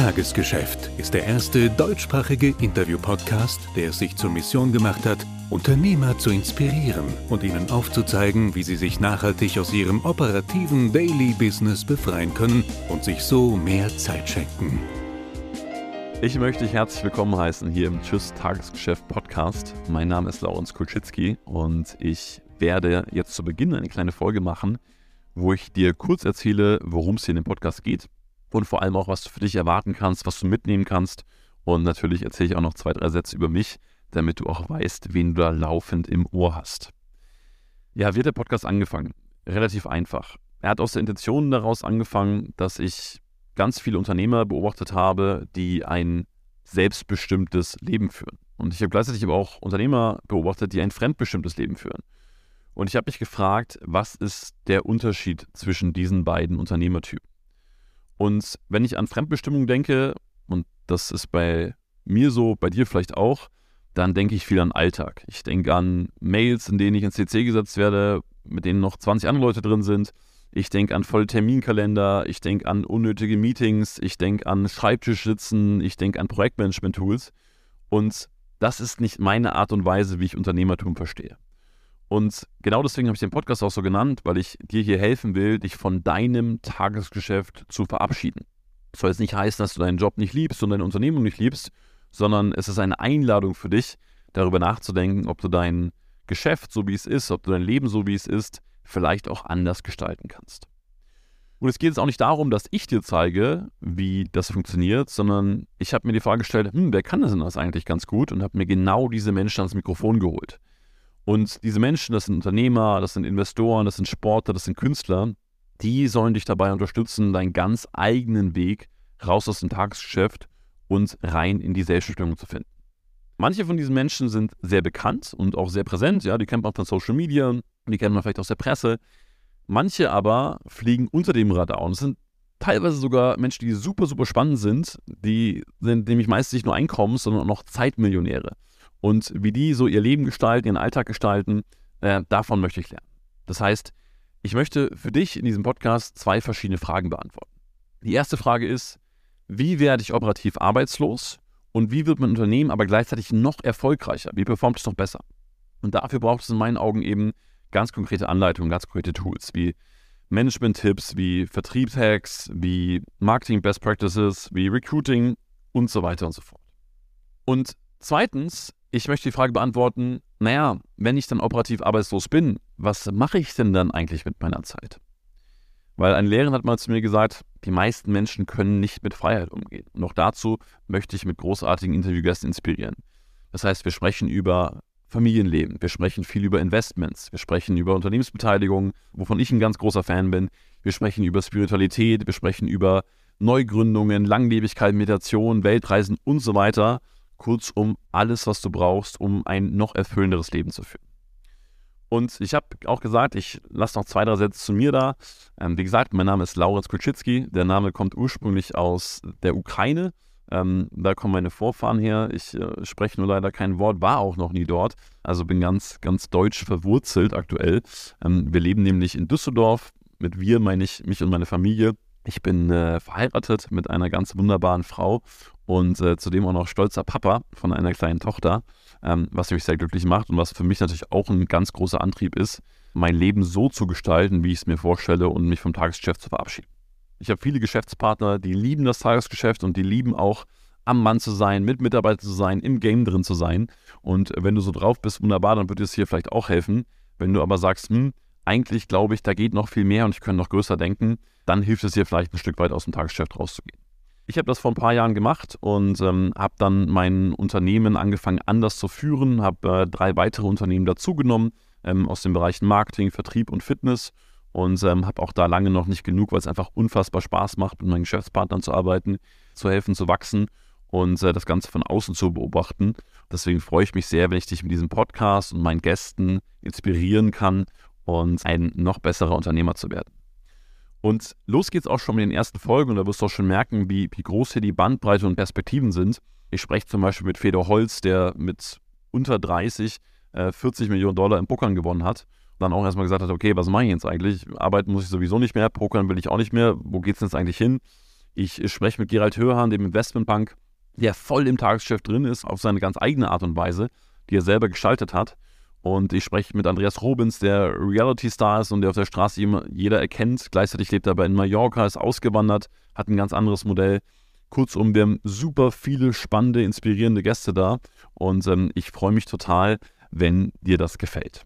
Tagesgeschäft ist der erste deutschsprachige Interview-Podcast, der es sich zur Mission gemacht hat, Unternehmer zu inspirieren und ihnen aufzuzeigen, wie sie sich nachhaltig aus ihrem operativen Daily Business befreien können und sich so mehr Zeit schenken. Ich möchte dich herzlich willkommen heißen hier im Tschüss Tagesgeschäft Podcast. Mein Name ist Laurens Kulczycki und ich werde jetzt zu Beginn eine kleine Folge machen, wo ich dir kurz erzähle, worum es hier in dem Podcast geht und vor allem auch, was du für dich erwarten kannst, was du mitnehmen kannst. Und natürlich erzähle ich auch noch zwei, drei Sätze über mich, damit du auch weißt, wen du da laufend im Ohr hast. Ja, wie hat der Podcast angefangen? Relativ einfach. Er hat aus der Intention daraus angefangen, dass ich ganz viele Unternehmer beobachtet habe, die ein selbstbestimmtes Leben führen. Und ich habe gleichzeitig aber auch Unternehmer beobachtet, die ein fremdbestimmtes Leben führen. Und ich habe mich gefragt, was ist der Unterschied zwischen diesen beiden Unternehmertypen? Und wenn ich an Fremdbestimmung denke, und das ist bei mir so, bei dir vielleicht auch, dann denke ich viel an Alltag. Ich denke an Mails, in denen ich ins CC gesetzt werde, mit denen noch 20 andere Leute drin sind. Ich denke an volle Terminkalender, ich denke an unnötige Meetings, ich denke an Schreibtischsitzen, ich denke an Projektmanagement-Tools. Und das ist nicht meine Art und Weise, wie ich Unternehmertum verstehe. Und genau deswegen habe ich den Podcast auch so genannt, weil ich dir hier helfen will, dich von deinem Tagesgeschäft zu verabschieden. Das soll jetzt nicht heißen, dass du deinen Job nicht liebst und deine Unternehmung nicht liebst, sondern es ist eine Einladung für dich, darüber nachzudenken, ob du dein Geschäft so wie es ist, ob du dein Leben so wie es ist, vielleicht auch anders gestalten kannst. Und es geht jetzt auch nicht darum, dass ich dir zeige, wie das funktioniert, sondern ich habe mir die Frage gestellt, hm, wer kann das denn das eigentlich ganz gut und habe mir genau diese Menschen ans Mikrofon geholt. Und diese Menschen, das sind Unternehmer, das sind Investoren, das sind Sportler, das sind Künstler, die sollen dich dabei unterstützen, deinen ganz eigenen Weg raus aus dem Tagesgeschäft und rein in die Selbstbestimmung zu finden. Manche von diesen Menschen sind sehr bekannt und auch sehr präsent, ja, die kennt man von Social Media, die kennt man vielleicht aus der Presse. Manche aber fliegen unter dem Radar und es sind teilweise sogar Menschen, die super, super spannend sind, die sind nämlich meistens nicht nur Einkommens, sondern auch noch Zeitmillionäre. Und wie die so ihr Leben gestalten, ihren Alltag gestalten, äh, davon möchte ich lernen. Das heißt, ich möchte für dich in diesem Podcast zwei verschiedene Fragen beantworten. Die erste Frage ist, wie werde ich operativ arbeitslos und wie wird mein Unternehmen aber gleichzeitig noch erfolgreicher? Wie performt es noch besser? Und dafür braucht es in meinen Augen eben ganz konkrete Anleitungen, ganz konkrete Tools wie Management-Tipps, wie Vertriebshacks, wie Marketing-Best Practices, wie Recruiting und so weiter und so fort. Und zweitens ich möchte die Frage beantworten, naja, wenn ich dann operativ arbeitslos bin, was mache ich denn dann eigentlich mit meiner Zeit? Weil ein Lehrer hat mal zu mir gesagt, die meisten Menschen können nicht mit Freiheit umgehen. Und auch dazu möchte ich mit großartigen Interviewgästen inspirieren. Das heißt, wir sprechen über Familienleben, wir sprechen viel über Investments, wir sprechen über Unternehmensbeteiligung, wovon ich ein ganz großer Fan bin. Wir sprechen über Spiritualität, wir sprechen über Neugründungen, Langlebigkeit, Meditation, Weltreisen und so weiter. Kurzum, alles, was du brauchst, um ein noch erfüllenderes Leben zu führen. Und ich habe auch gesagt, ich lasse noch zwei, drei Sätze zu mir da. Ähm, wie gesagt, mein Name ist Laurenz Kulczycki. Der Name kommt ursprünglich aus der Ukraine. Ähm, da kommen meine Vorfahren her. Ich äh, spreche nur leider kein Wort, war auch noch nie dort. Also bin ganz, ganz deutsch verwurzelt aktuell. Ähm, wir leben nämlich in Düsseldorf. Mit wir meine ich mich und meine Familie. Ich bin äh, verheiratet mit einer ganz wunderbaren Frau und äh, zudem auch noch stolzer Papa von einer kleinen Tochter, ähm, was mich sehr glücklich macht und was für mich natürlich auch ein ganz großer Antrieb ist, mein Leben so zu gestalten, wie ich es mir vorstelle und mich vom Tagesgeschäft zu verabschieden. Ich habe viele Geschäftspartner, die lieben das Tagesgeschäft und die lieben auch am Mann zu sein, mit Mitarbeitern zu sein, im Game drin zu sein. Und wenn du so drauf bist, wunderbar, dann würde es hier vielleicht auch helfen. Wenn du aber sagst, hm, eigentlich glaube ich, da geht noch viel mehr und ich könnte noch größer denken, dann hilft es dir vielleicht ein Stück weit aus dem Tagesgeschäft rauszugehen. Ich habe das vor ein paar Jahren gemacht und ähm, habe dann mein Unternehmen angefangen anders zu führen, habe äh, drei weitere Unternehmen dazugenommen ähm, aus den Bereichen Marketing, Vertrieb und Fitness und ähm, habe auch da lange noch nicht genug, weil es einfach unfassbar Spaß macht, mit meinen Geschäftspartnern zu arbeiten, zu helfen, zu wachsen und äh, das Ganze von außen zu beobachten. Deswegen freue ich mich sehr, wenn ich dich mit diesem Podcast und meinen Gästen inspirieren kann und ein noch besserer Unternehmer zu werden. Und los geht's auch schon mit den ersten Folgen und da wirst du auch schon merken, wie, wie groß hier die Bandbreite und Perspektiven sind. Ich spreche zum Beispiel mit Fedor Holz, der mit unter 30 äh, 40 Millionen Dollar im Pokern gewonnen hat. Und dann auch erstmal gesagt hat, okay, was mache ich jetzt eigentlich? Arbeiten muss ich sowieso nicht mehr, Pokern will ich auch nicht mehr. Wo geht's denn jetzt eigentlich hin? Ich spreche mit Gerald Hörhan, dem Investmentbank, der voll im Tagesgeschäft drin ist, auf seine ganz eigene Art und Weise, die er selber gestaltet hat. Und ich spreche mit Andreas Robins, der Reality-Star ist und der auf der Straße jeder erkennt. Gleichzeitig lebt er aber in Mallorca, ist ausgewandert, hat ein ganz anderes Modell. Kurzum, wir haben super viele spannende, inspirierende Gäste da und ähm, ich freue mich total, wenn dir das gefällt.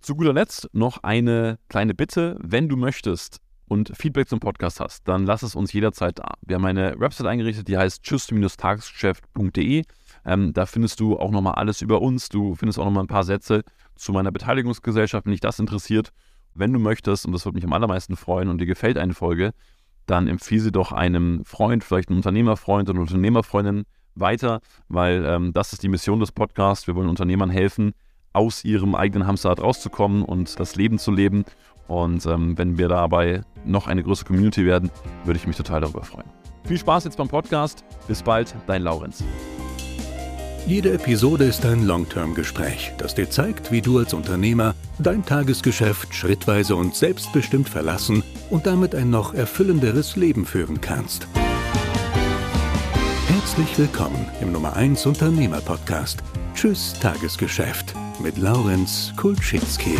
Zu guter Letzt noch eine kleine Bitte. Wenn du möchtest und Feedback zum Podcast hast, dann lass es uns jederzeit da. Wir haben eine Website eingerichtet, die heißt tschüss-tagesgeschäft.de. Ähm, da findest du auch nochmal alles über uns. Du findest auch nochmal ein paar Sätze zu meiner Beteiligungsgesellschaft, wenn dich das interessiert. Wenn du möchtest, und das würde mich am allermeisten freuen und dir gefällt eine Folge, dann empfiehle sie doch einem Freund, vielleicht einem Unternehmerfreund oder Unternehmerfreundin weiter, weil ähm, das ist die Mission des Podcasts. Wir wollen Unternehmern helfen, aus ihrem eigenen Hamsterrad rauszukommen und das Leben zu leben. Und ähm, wenn wir dabei noch eine größere Community werden, würde ich mich total darüber freuen. Viel Spaß jetzt beim Podcast. Bis bald, dein Laurenz. Jede Episode ist ein Long-Term-Gespräch, das dir zeigt, wie du als Unternehmer dein Tagesgeschäft schrittweise und selbstbestimmt verlassen und damit ein noch erfüllenderes Leben führen kannst. Herzlich willkommen im Nummer 1 Unternehmer Podcast. Tschüss Tagesgeschäft mit Laurenz Kulczynski.